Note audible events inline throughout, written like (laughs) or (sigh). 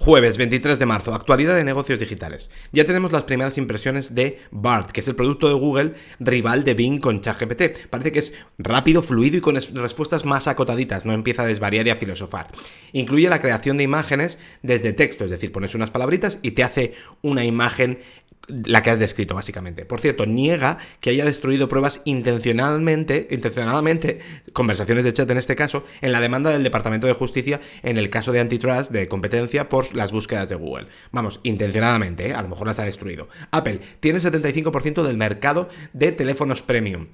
Jueves 23 de marzo, actualidad de negocios digitales. Ya tenemos las primeras impresiones de BART, que es el producto de Google rival de Bing con ChatGPT. Parece que es rápido, fluido y con respuestas más acotaditas, no empieza a desvariar y a filosofar. Incluye la creación de imágenes desde texto, es decir, pones unas palabritas y te hace una imagen la que has descrito, básicamente. Por cierto, niega que haya destruido pruebas intencionalmente, intencionadamente, conversaciones de chat en este caso, en la demanda del Departamento de Justicia en el caso de antitrust de competencia por las búsquedas de Google. Vamos, intencionadamente, ¿eh? a lo mejor las ha destruido. Apple tiene 75% del mercado de teléfonos premium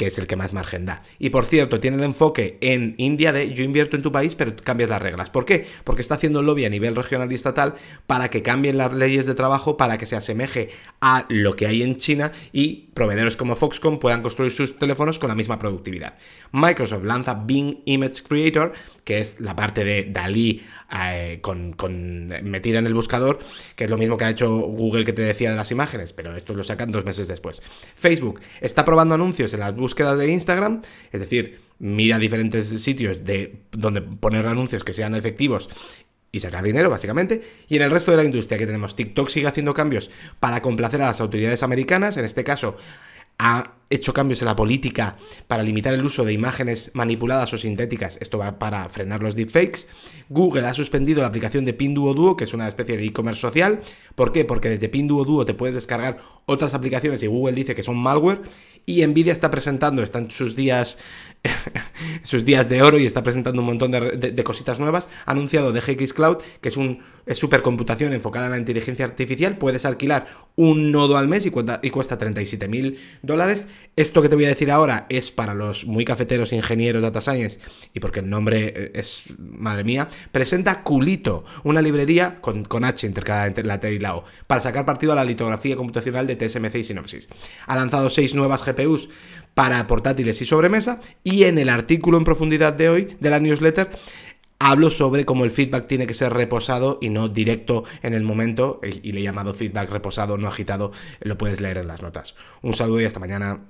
que es el que más margen da. Y por cierto, tiene el enfoque en India de yo invierto en tu país, pero cambias las reglas. ¿Por qué? Porque está haciendo lobby a nivel regional y estatal para que cambien las leyes de trabajo para que se asemeje a lo que hay en China y proveedores como Foxconn puedan construir sus teléfonos con la misma productividad. Microsoft lanza Bing Image Creator, que es la parte de Dalí eh, con, metida en el buscador, que es lo mismo que ha hecho Google que te decía de las imágenes, pero esto lo sacan dos meses después. Facebook está probando anuncios en las búsquedas de Instagram, es decir, mira diferentes sitios de donde poner anuncios que sean efectivos y sacar dinero, básicamente. Y en el resto de la industria que tenemos, TikTok sigue haciendo cambios para complacer a las autoridades americanas, en este caso ha hecho cambios en la política para limitar el uso de imágenes manipuladas o sintéticas. Esto va para frenar los deepfakes. Google ha suspendido la aplicación de Pinduoduo, que es una especie de e-commerce social. ¿Por qué? Porque desde Pinduoduo te puedes descargar otras aplicaciones y Google dice que son malware. Y Nvidia está presentando, están sus días, (laughs) sus días de oro y está presentando un montón de, cositas nuevas. Ha anunciado DGX Cloud, que es un supercomputación enfocada en la inteligencia artificial. Puedes alquilar un nodo al mes y, cuesta, y cuesta 37 mil dólares. Esto que te voy a decir ahora es para los muy cafeteros ingenieros data science y porque el nombre eh, es, madre mía, presenta Culito, una librería con, con H intercalada entre la T y la O, para sacar partido a la litografía computacional de TSMC y Synopsys. Ha lanzado seis nuevas GPUs para portátiles y sobremesa y en el artículo en profundidad de hoy de la newsletter hablo sobre cómo el feedback tiene que ser reposado y no directo en el momento, y le he llamado feedback reposado, no agitado, lo puedes leer en las notas. Un saludo y hasta mañana.